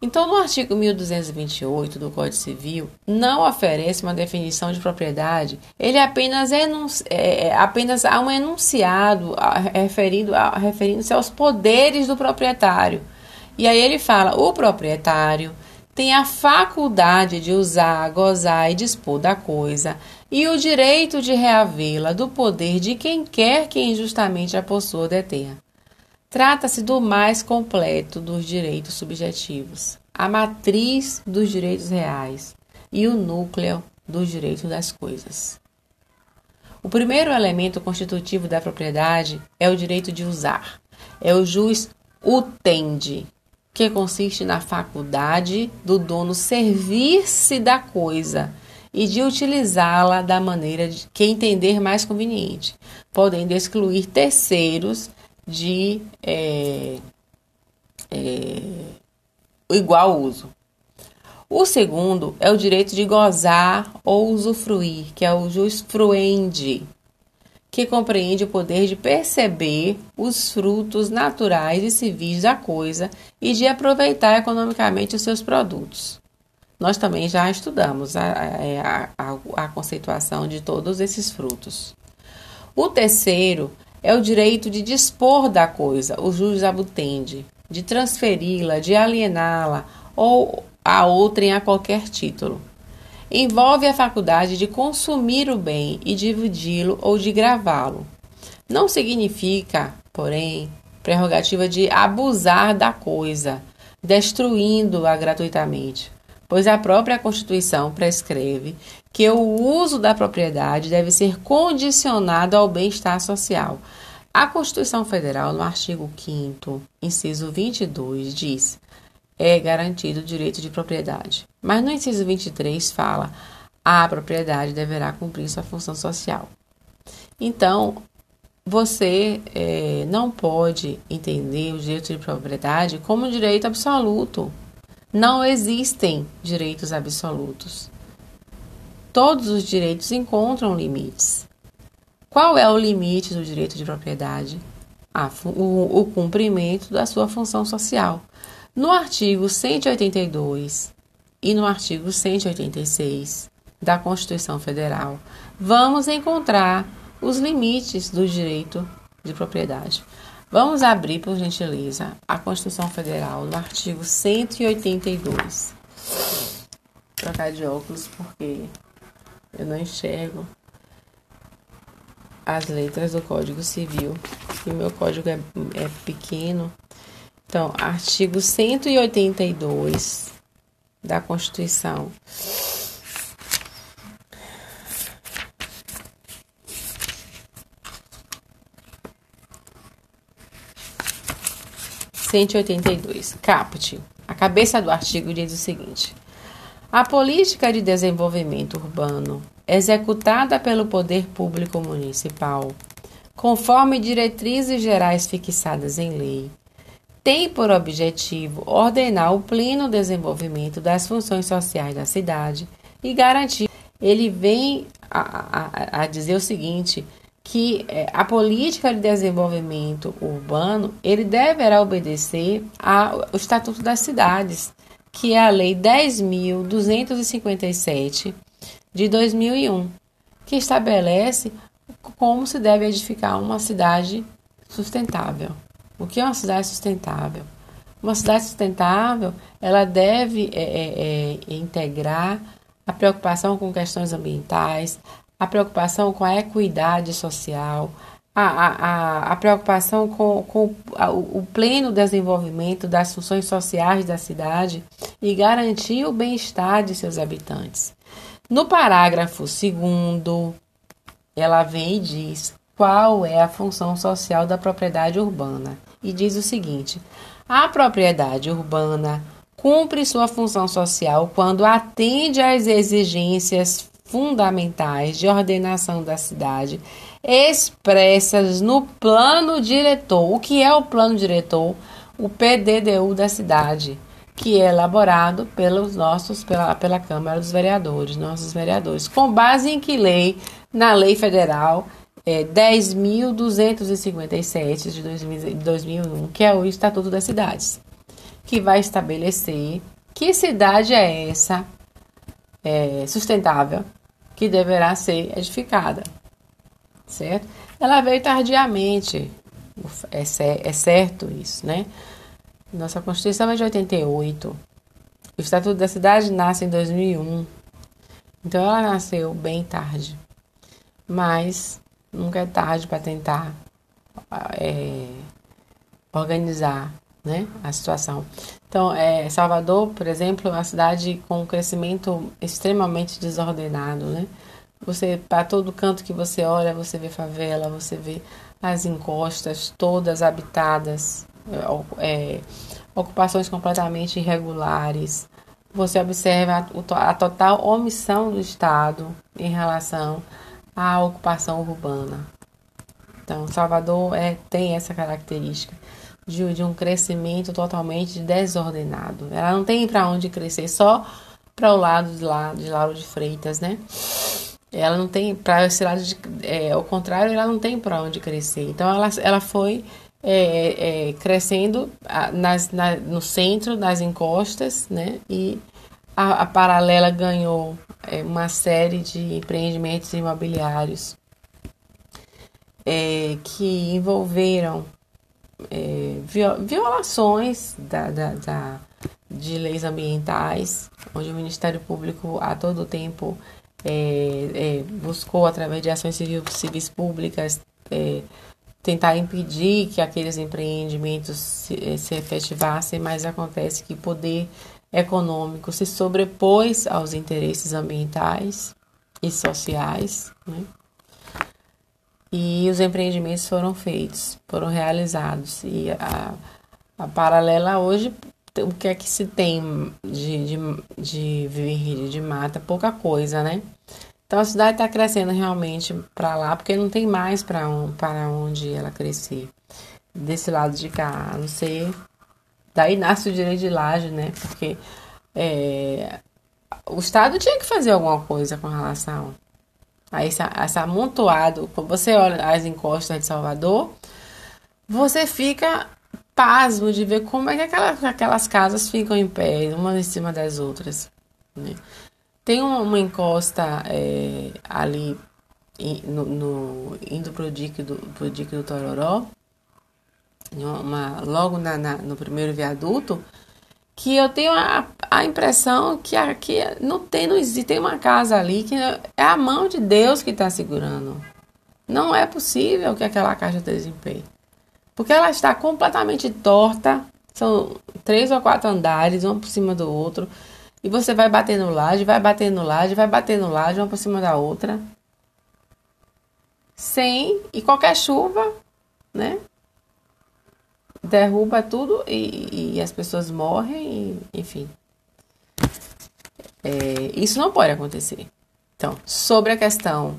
Então, no artigo 1228 do Código Civil, não oferece uma definição de propriedade, ele apenas, enunci, é, é apenas há um enunciado referindo, referindo-se aos poderes do proprietário. E aí ele fala: o proprietário tem a faculdade de usar, gozar e dispor da coisa e o direito de reavê-la do poder de quem quer que injustamente a possua ou detenha. Trata-se do mais completo dos direitos subjetivos, a matriz dos direitos reais e o núcleo dos direitos das coisas. O primeiro elemento constitutivo da propriedade é o direito de usar. É o jus utendi, que consiste na faculdade do dono servir-se da coisa e de utilizá-la da maneira que entender mais conveniente, podendo excluir terceiros de é, é, igual uso. O segundo é o direito de gozar ou usufruir, que é o jus fruendi, que compreende o poder de perceber os frutos naturais e civis da coisa e de aproveitar economicamente os seus produtos. Nós também já estudamos a, a, a, a conceituação de todos esses frutos. O terceiro é o direito de dispor da coisa, o jus abutendi, de transferi-la, de aliená-la ou a outrem a qualquer título. Envolve a faculdade de consumir o bem e dividi-lo ou de gravá-lo. Não significa, porém, prerrogativa de abusar da coisa, destruindo-a gratuitamente, pois a própria Constituição prescreve que o uso da propriedade deve ser condicionado ao bem-estar social. A Constituição Federal, no artigo 5, inciso 22, diz: é garantido o direito de propriedade. Mas no inciso 23 fala: a propriedade deverá cumprir sua função social. Então, você é, não pode entender o direito de propriedade como um direito absoluto. Não existem direitos absolutos. Todos os direitos encontram limites. Qual é o limite do direito de propriedade? Ah, o, o cumprimento da sua função social. No artigo 182 e no artigo 186 da Constituição Federal, vamos encontrar os limites do direito de propriedade. Vamos abrir, por gentileza, a Constituição Federal no artigo 182. Vou trocar de óculos porque eu não enxergo as letras do Código Civil e meu código é, é pequeno. Então, artigo 182 da Constituição. Cento e oitenta e dois. Caput. A cabeça do artigo diz o seguinte: a política de desenvolvimento urbano, executada pelo poder público municipal, conforme diretrizes gerais fixadas em lei, tem por objetivo ordenar o pleno desenvolvimento das funções sociais da cidade e garantir. Ele vem a, a, a dizer o seguinte que é, a política de desenvolvimento urbano ele deverá obedecer ao Estatuto das Cidades, que é a Lei 10.257 de 2001, que estabelece como se deve edificar uma cidade sustentável. O que é uma cidade sustentável? Uma cidade sustentável, ela deve é, é, é, integrar a preocupação com questões ambientais, a preocupação com a equidade social, a, a, a, preocupação com, com o pleno desenvolvimento das funções sociais da cidade e garantir o bem-estar de seus habitantes. No parágrafo 2, ela vem e diz qual é a função social da propriedade urbana e diz o seguinte: a propriedade urbana cumpre sua função social quando atende às exigências fundamentais de ordenação da cidade expressas no plano diretor. O que é o plano diretor? O PDDU da cidade, que é elaborado pelos nossos pela, pela Câmara dos Vereadores, nossos vereadores, com base em que lei? Na Lei Federal é, 10.257 de 2001, que é o Estatuto das Cidades, que vai estabelecer que cidade é essa é, sustentável que deverá ser edificada certo? Ela veio tardiamente, é, é certo isso, né? Nossa Constituição é de 88. O Estatuto da Cidade nasce em 2001. Então ela nasceu bem tarde. Mas nunca é tarde para tentar é, organizar né, a situação. Então, é, Salvador, por exemplo, é uma cidade com um crescimento extremamente desordenado, né? Você, para todo canto que você olha, você vê favela, você vê as encostas todas habitadas, é, é ocupações completamente irregulares. Você observa a, total omissão do Estado em relação à ocupação urbana. Então, Salvador é, tem essa característica de, de um crescimento totalmente desordenado. Ela não tem para onde crescer, só para o lado de lá de Lauro de Freitas, né? ela não tem para esse lado de, é, ao contrário ela não tem para onde crescer então ela, ela foi é, é, crescendo nas, na, no centro das encostas né e a, a paralela ganhou é, uma série de empreendimentos imobiliários é, que envolveram é, violações da, da, da, de leis ambientais onde o Ministério Público a todo tempo é, é, buscou, através de ações civil, civis públicas, é, tentar impedir que aqueles empreendimentos se, é, se efetivassem, mas acontece que poder econômico se sobrepôs aos interesses ambientais e sociais, né? E os empreendimentos foram feitos, foram realizados. E a, a paralela hoje, o que é que se tem de, de, de verde, de mata? Pouca coisa, né? Então a cidade está crescendo realmente para lá, porque não tem mais para um, para onde ela crescer. Desse lado de cá, a não ser. Daí nasce o direito de laje, né? Porque é, o Estado tinha que fazer alguma coisa com relação a esse, a esse amontoado. Quando você olha as encostas de Salvador, você fica pasmo de ver como é que aquelas, aquelas casas ficam em pé, umas em cima das outras. Né? Tem uma, uma encosta é, ali no, no, indo para o dique do, pro dique do Tororó, uma, logo na, na, no primeiro viaduto, que eu tenho a, a impressão que aqui não tem, não existe, tem uma casa ali que é a mão de Deus que está segurando. Não é possível que aquela caixa desempenhe. Porque ela está completamente torta, são três ou quatro andares, um por cima do outro, e você vai batendo laje, vai batendo laje, vai batendo laje, uma por cima da outra. Sem, e qualquer chuva, né? Derruba tudo e, e as pessoas morrem, e, enfim. É, isso não pode acontecer. Então, sobre a questão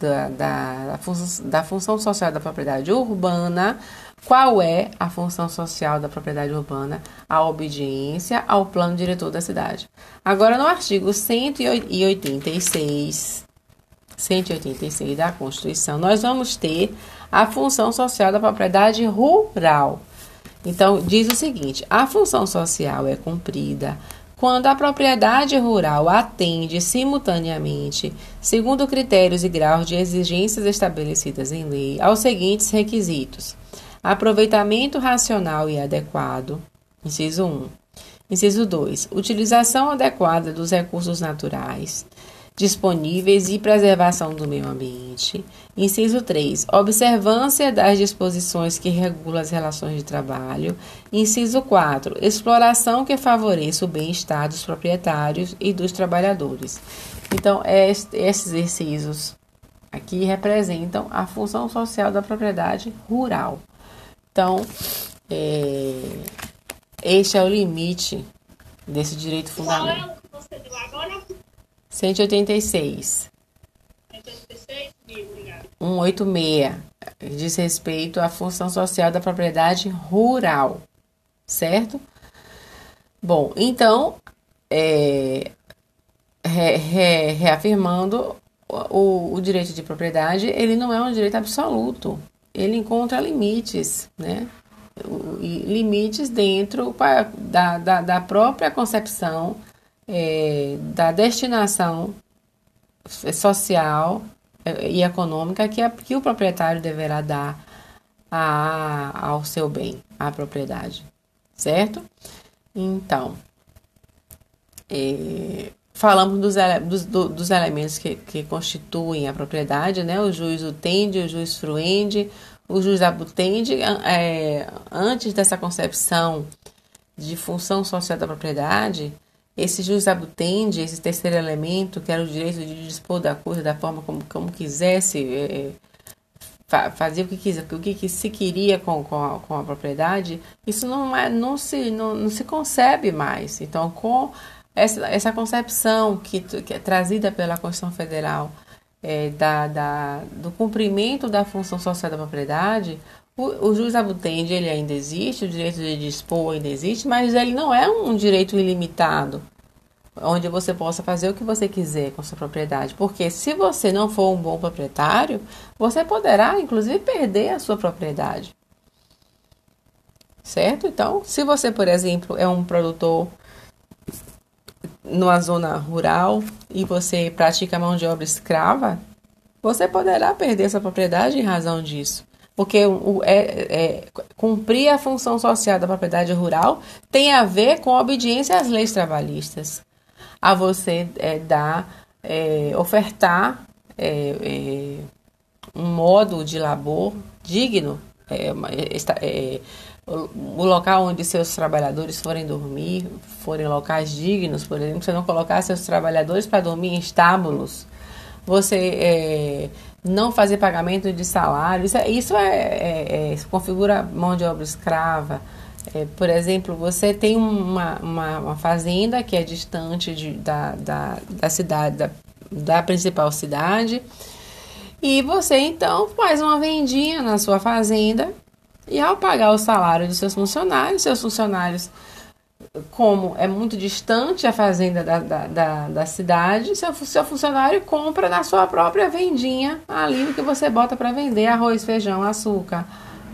da, da, da, função, da função social da propriedade urbana, qual é a função social da propriedade urbana? A obediência ao plano diretor da cidade. Agora, no artigo 186, 186 da Constituição, nós vamos ter a função social da propriedade rural. Então, diz o seguinte: a função social é cumprida quando a propriedade rural atende simultaneamente, segundo critérios e graus de exigências estabelecidas em lei, aos seguintes requisitos: aproveitamento racional e adequado, inciso 1. Inciso 2. Utilização adequada dos recursos naturais disponíveis e preservação do meio ambiente. Inciso 3. Observância das disposições que regulam as relações de trabalho. Inciso 4. Exploração que favoreça o bem-estar dos proprietários e dos trabalhadores. Então, esses incisos aqui representam a função social da propriedade rural. Então, é, este é o limite desse direito fundamental. 186. 186, obrigado. 186. Diz respeito à função social da propriedade rural. Certo? Bom, então, é, re, re, reafirmando o, o direito de propriedade, ele não é um direito absoluto. Ele encontra limites, né? limites dentro da, da, da própria concepção é, da destinação social é, e econômica que, a, que o proprietário deverá dar a, ao seu bem, à propriedade, certo? Então, é, falamos dos, dos, dos elementos que, que, constituem a propriedade, né? O juiz utende, o juiz fruende, o juiz abutende. É, antes dessa concepção de função social da propriedade, esse jus abutende, esse terceiro elemento, que era o direito de dispor da coisa da forma como, como quisesse, é, fa fazer o que quiser, o que, que se queria com, com, a, com a propriedade, isso não, é, não, se, não, não se concebe mais. Então, com essa, essa concepção que, que é trazida pela Constituição Federal é, da, da, do cumprimento da função social da propriedade, o, juiz abutende ele ainda existe, o direito de dispor ainda existe, mas ele não é um direito ilimitado, onde você possa fazer o que você quiser com sua propriedade. Porque se você não for um bom proprietário, você poderá, inclusive, perder a sua propriedade. Certo? Então, se você, por exemplo, é um produtor numa zona rural e você pratica mão de obra escrava, você poderá perder sua propriedade em razão disso. Porque o, é, é, cumprir a função social da propriedade rural tem a ver com a obediência às leis trabalhistas. A você é, dar, é, ofertar é, é, um modo de labor digno, o local onde seus trabalhadores forem dormir, forem locais dignos, por exemplo, você não colocar seus trabalhadores para dormir em estábulos, você não fazer pagamento de salário, isso, é, isso é, é, é configura mão de obra escrava. É, por exemplo, você tem uma, uma, uma, fazenda que é distante de, da, da, da cidade, da, da principal cidade, e você então faz uma vendinha na sua fazenda e ao pagar o salário dos seus funcionários, seus funcionários, como é muito distante a fazenda da, da, da, da cidade, seu, seu funcionário compra na sua própria vendinha ali o que você bota para vender: arroz, feijão, açúcar,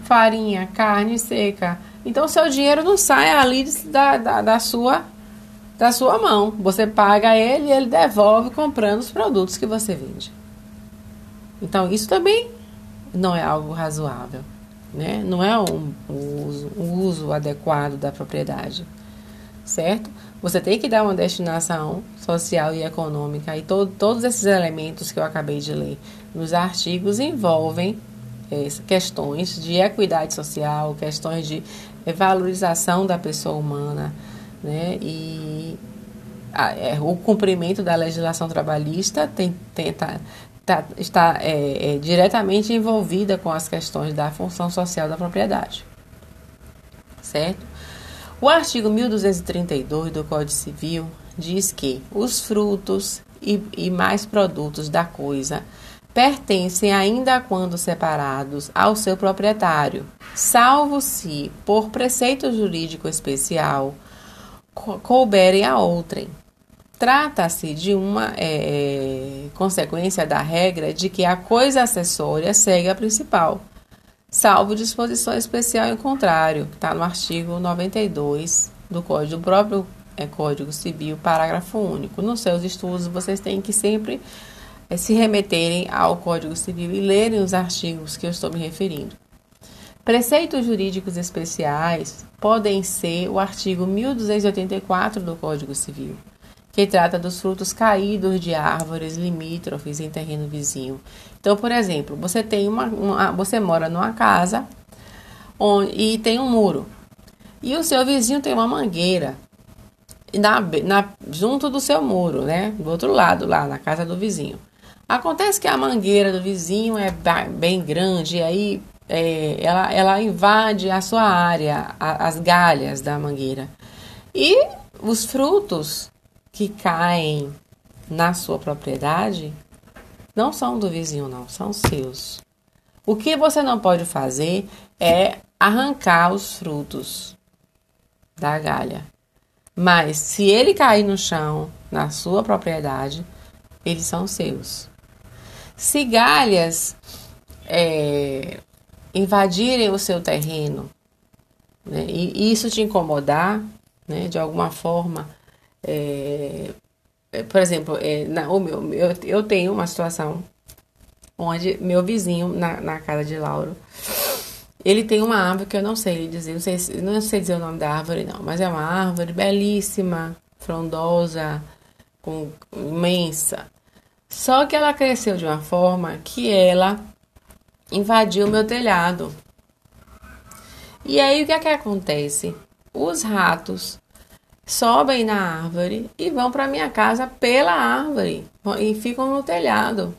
farinha, carne seca. Então, seu dinheiro não sai ali da, da, da sua da sua mão. Você paga ele e ele devolve comprando os produtos que você vende. Então, isso também não é algo razoável, né? Não é um, um, uso, um uso adequado da propriedade, certo? Você tem que dar uma destinação social e econômica e to todos esses elementos que eu acabei de ler nos artigos envolvem é, questões de equidade social, questões de valorização da pessoa humana, né? E a, é, o cumprimento da legislação trabalhista tem, tenta tá, está é, é, diretamente envolvida com as questões da função social da propriedade. Certo? O artigo 1232 do Código Civil diz que os frutos e, e mais produtos da coisa pertencem ainda quando separados ao seu proprietário, salvo se, por preceito jurídico especial, couberem a outrem. Trata-se de uma é, é, consequência da regra de que a coisa acessória segue a principal, salvo disposição especial em contrário, que está no artigo 92 do Código, do próprio é, Código Civil, parágrafo único. Nos seus estudos, vocês têm que sempre é, se remeterem ao Código Civil e lerem os artigos que eu estou me referindo. Preceitos jurídicos especiais podem ser o artigo 1284 do Código Civil que trata dos frutos caídos de árvores limítrofes em terreno vizinho. Então, por exemplo, você tem uma, uma você mora numa casa onde, e tem um muro e o seu vizinho tem uma mangueira na, na, junto do seu muro, né? Do outro lado, lá na casa do vizinho. Acontece que a mangueira do vizinho é bem grande e aí é, ela, ela invade a sua área, a, as galhas da mangueira. E os frutos que caem na sua propriedade não são do vizinho, não, são seus. O que você não pode fazer é arrancar os frutos da galha. Mas se ele cair no chão, na sua propriedade, eles são seus. Se galhas é, invadirem o seu terreno né, e isso te incomodar né, de alguma forma, é, é, por exemplo, é, na, o meu, eu, eu tenho uma situação onde meu vizinho, na, na casa de Lauro, ele tem uma árvore que eu não sei dizer, não sei, não sei dizer o nome da árvore não, mas é uma árvore belíssima, frondosa, com, imensa. Só que ela cresceu de uma forma que ela invadiu o meu telhado. E aí o que é que acontece? Os ratos sobem na árvore e vão para minha casa pela árvore e ficam no telhado.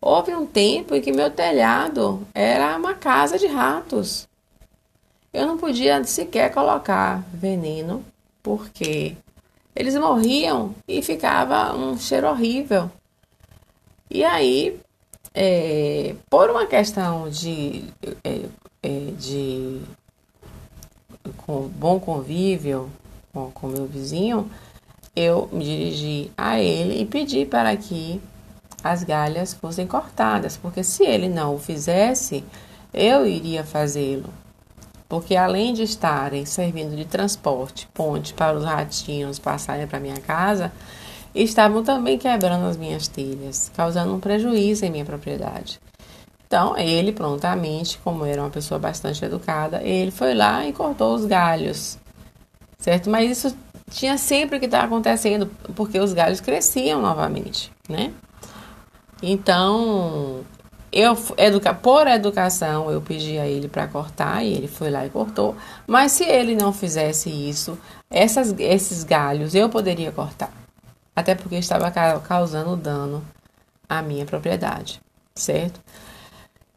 Houve um tempo em que meu telhado era uma casa de ratos. Eu não podia sequer colocar veneno, porque eles morriam e ficava um cheiro horrível. E aí, é, por uma questão de, é, é, de com bom convívio com o meu vizinho, eu me dirigi a ele e pedi para que as galhas fossem cortadas, porque se ele não o fizesse, eu iria fazê-lo. Porque além de estarem servindo de transporte, ponte para os ratinhos passarem para minha casa, estavam também quebrando as minhas telhas, causando um prejuízo em minha propriedade. Então, ele prontamente, como era uma pessoa bastante educada, ele foi lá e cortou os galhos certo? Mas isso tinha sempre que estar tá acontecendo, porque os galhos cresciam novamente, né? Então, eu educa, por educação, eu pedi a ele para cortar e ele foi lá e cortou. Mas se ele não fizesse isso, essas, esses galhos eu poderia cortar, até porque estava causando dano à minha propriedade, certo?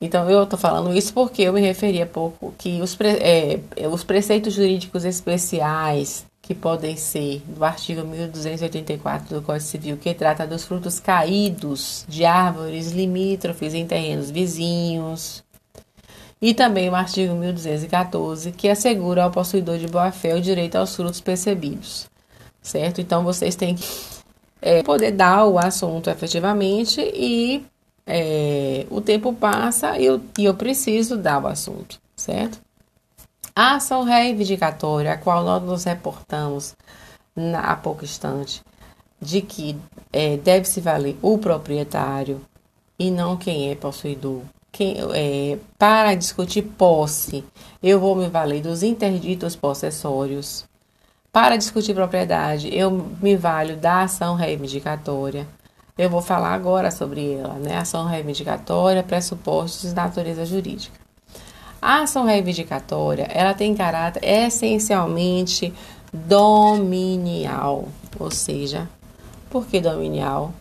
Então, eu estou falando isso porque eu me referi há pouco que os, pre, é, os preceitos jurídicos especiais que podem ser do artigo 1284 do Código Civil, que trata dos frutos caídos de árvores limítrofes em terrenos vizinhos, e também o artigo 1214, que assegura ao possuidor de boa-fé o direito aos frutos percebidos, certo? Então, vocês têm que é, poder dar o assunto efetivamente e é, o tempo passa e eu, e eu preciso dar o assunto, certo? A ação reivindicatória, a qual nós nos reportamos na, há pouco instante, de que é, deve se valer o proprietário e não quem é possuidor. Quem, é, para discutir posse, eu vou me valer dos interditos possessórios. Para discutir propriedade, eu me valho da ação reivindicatória. Eu vou falar agora sobre ela, né? Ação reivindicatória, pressupostos de natureza jurídica. A ação reivindicatória, ela tem caráter essencialmente dominial, ou seja, por que dominial?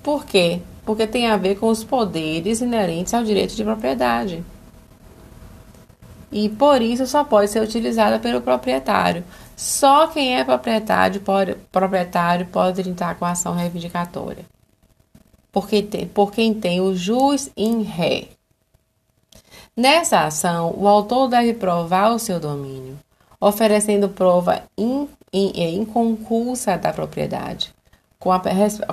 Por quê? Porque tem a ver com os poderes inerentes ao direito de propriedade. E por isso só pode ser utilizada pelo proprietário. Só quem é proprietário pode, proprietário pode entrar com ação reivindicatória. Porque tem, por quem tem o jus in ré. Nessa ação, o autor deve provar o seu domínio, oferecendo prova in, in, é, inconcursa da propriedade, com a,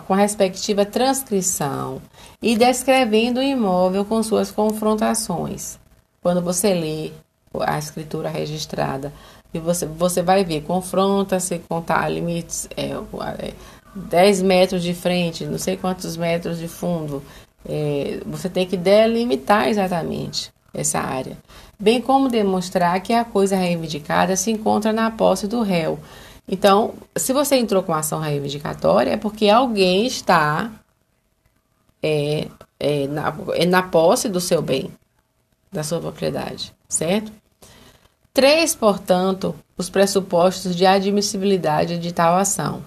com a respectiva transcrição e descrevendo o imóvel com suas confrontações. Quando você lê a escritura registrada, e você, você vai ver, confronta-se, contar limites, é, é, 10 metros de frente, não sei quantos metros de fundo. É, você tem que delimitar exatamente essa área, bem como demonstrar que a coisa reivindicada se encontra na posse do réu. Então, se você entrou com ação reivindicatória, é porque alguém está é, é, na, é na posse do seu bem, da sua propriedade, certo? Três, portanto, os pressupostos de admissibilidade de tal ação.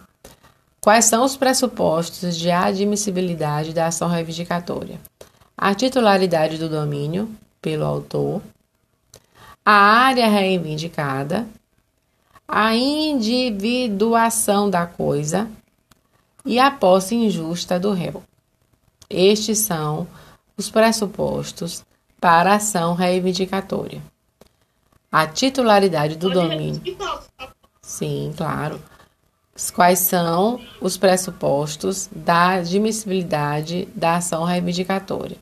Quais são os pressupostos de admissibilidade da ação reivindicatória? A titularidade do domínio pelo autor, a área reivindicada, a individuação da coisa e a posse injusta do réu. Estes são os pressupostos para a ação reivindicatória. A titularidade do domínio. Sim, claro. Quais são os pressupostos da admissibilidade da ação reivindicatória?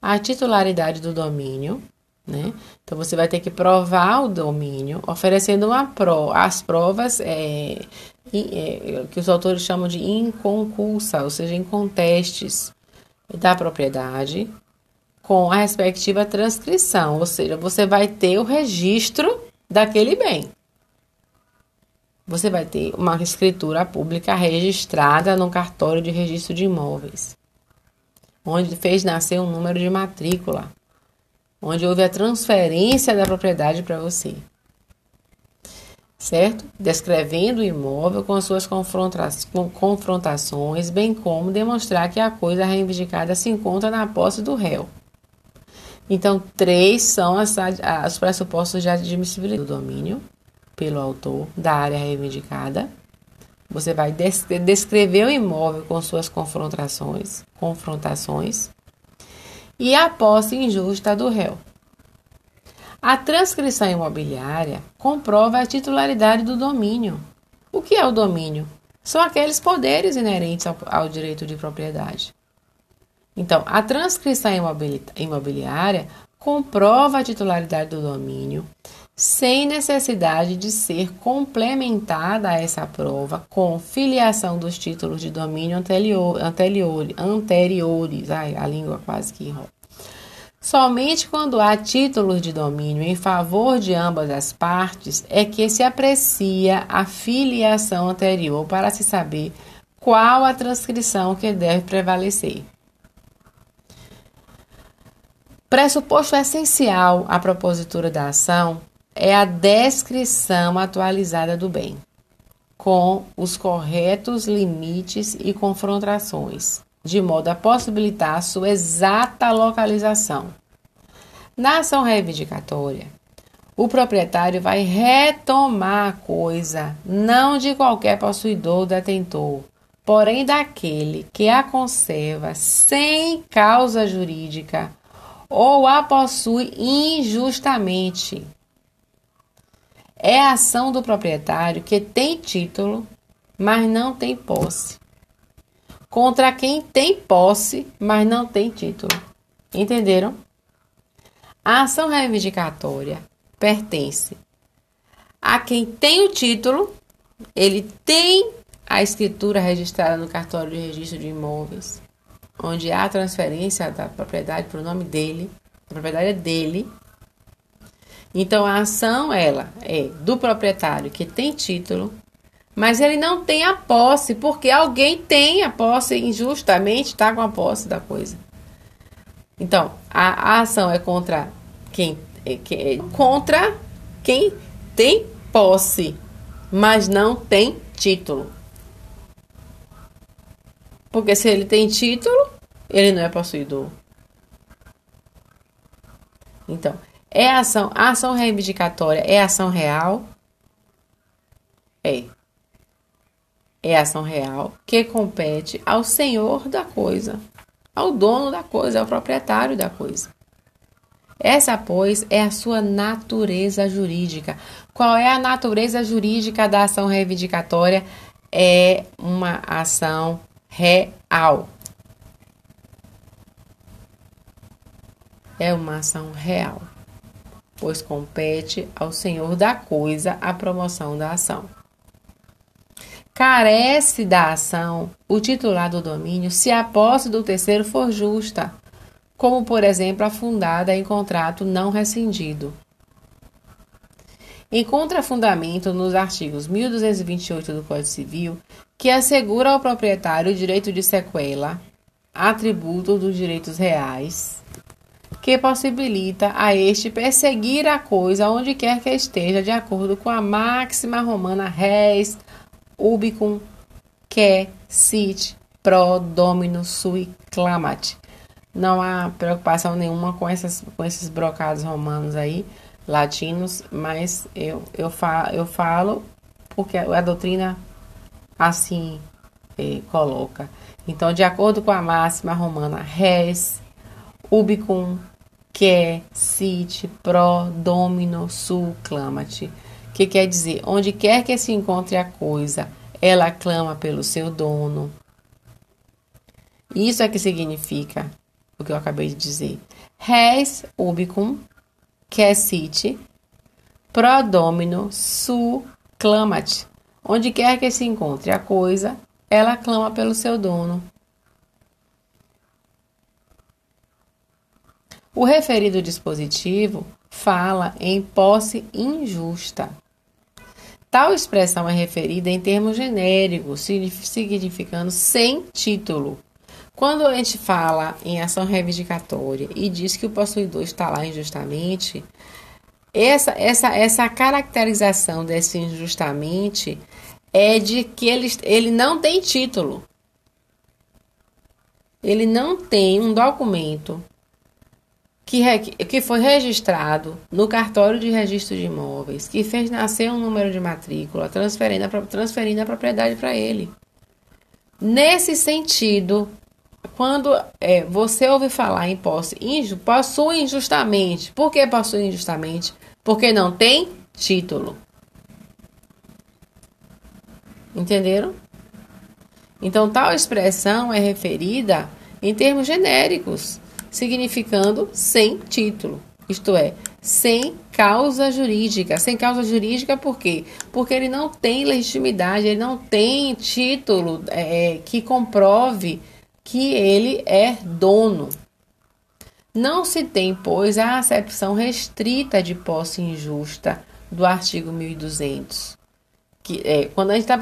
A titularidade do domínio, né? Então você vai ter que provar o domínio, oferecendo uma pro, as provas é, é, que os autores chamam de inconcursa, ou seja, incontestes da propriedade, com a respectiva transcrição, ou seja, você vai ter o registro daquele bem você vai ter uma escritura pública registrada no cartório de registro de imóveis, onde fez nascer um número de matrícula, onde houve a transferência da propriedade para você. Certo? Descrevendo o imóvel com suas confrontações, bem como demonstrar que a coisa reivindicada se encontra na posse do réu. Então, três são as, as, os pressupostos de admissibilidade do domínio pelo autor da área reivindicada. Você vai descrever o imóvel com suas confrontações, confrontações e a posse injusta do réu. A transcrição imobiliária comprova a titularidade do domínio. O que é o domínio? São aqueles poderes inerentes ao, ao direito de propriedade. Então, a transcrição imobiliária comprova a titularidade do domínio sem necessidade de ser complementada a essa prova com filiação dos títulos de domínio anterior, anterior, anteriores. Ai, a língua quase que enrola. Somente quando há títulos de domínio em favor de ambas as partes é que se aprecia a filiação anterior para se saber qual a transcrição que deve prevalecer. Pressuposto essencial à propositura da ação é a descrição atualizada do bem, com os corretos limites e confrontações, de modo a possibilitar sua exata localização. Na ação reivindicatória, o proprietário vai retomar a coisa, não de qualquer possuidor ou detentor, porém daquele que a conserva sem causa jurídica ou a possui injustamente. É a ação do proprietário que tem título, mas não tem posse, contra quem tem posse, mas não tem título. Entenderam? A ação reivindicatória pertence a quem tem o título, ele tem a escritura registrada no cartório de registro de imóveis, onde há a transferência da propriedade para o nome dele, a propriedade é dele. Então a ação ela é do proprietário que tem título, mas ele não tem a posse, porque alguém tem a posse injustamente está com a posse da coisa. Então, a, a ação é contra quem, é, é, contra quem tem posse, mas não tem título. Porque se ele tem título, ele não é possuidor. Então, é ação, a ação reivindicatória é ação real? É. É ação real que compete ao senhor da coisa ao dono da coisa, ao proprietário da coisa. Essa, pois, é a sua natureza jurídica. Qual é a natureza jurídica da ação reivindicatória? É uma ação real. É uma ação real, pois compete ao senhor da coisa a promoção da ação carece da ação o titular do domínio se a posse do terceiro for justa, como, por exemplo, a fundada em contrato não rescindido. Encontra fundamento nos artigos 1228 do Código Civil, que assegura ao proprietário o direito de sequela, atributo dos direitos reais, que possibilita a este perseguir a coisa onde quer que esteja, de acordo com a máxima romana res ubicum, que, sit, pro, domino, sui, clamat. Não há preocupação nenhuma com, essas, com esses brocados romanos aí, latinos, mas eu, eu, fa, eu falo porque a doutrina assim eh, coloca. Então, de acordo com a máxima romana, res, ubicum, que, sit, pro, domino, su, clamat que quer dizer, onde quer que se encontre a coisa, ela clama pelo seu dono. Isso é que significa o que eu acabei de dizer. Res ubicum, quesit, pro domino, su clamat. Onde quer que se encontre a coisa, ela clama pelo seu dono. O referido dispositivo fala em posse injusta. Tal expressão é referida em termos genéricos, significando sem título. Quando a gente fala em ação reivindicatória e diz que o possuidor está lá injustamente, essa, essa, essa caracterização desse injustamente é de que ele, ele não tem título. Ele não tem um documento que, que foi registrado no cartório de registro de imóveis, que fez nascer um número de matrícula, transferindo a, transferindo a propriedade para ele. Nesse sentido, quando é, você ouve falar em posse, inju, possui injustamente. Por que possui injustamente? Porque não tem título. Entenderam? Então, tal expressão é referida em termos genéricos significando sem título, isto é, sem causa jurídica. Sem causa jurídica por quê? Porque ele não tem legitimidade, ele não tem título é, que comprove que ele é dono. Não se tem, pois, a acepção restrita de posse injusta do artigo 1200. Que, é, quando a gente está